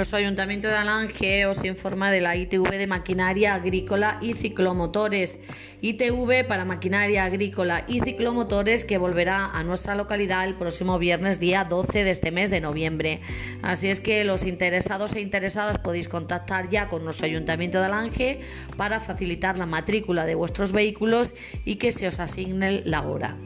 Nuestro Ayuntamiento de Alange os informa de la ITV de maquinaria agrícola y ciclomotores. ITV para maquinaria agrícola y ciclomotores que volverá a nuestra localidad el próximo viernes día 12 de este mes de noviembre. Así es que los interesados e interesadas podéis contactar ya con nuestro Ayuntamiento de Alange para facilitar la matrícula de vuestros vehículos y que se os asigne la hora.